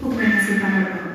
Procurem aceitar a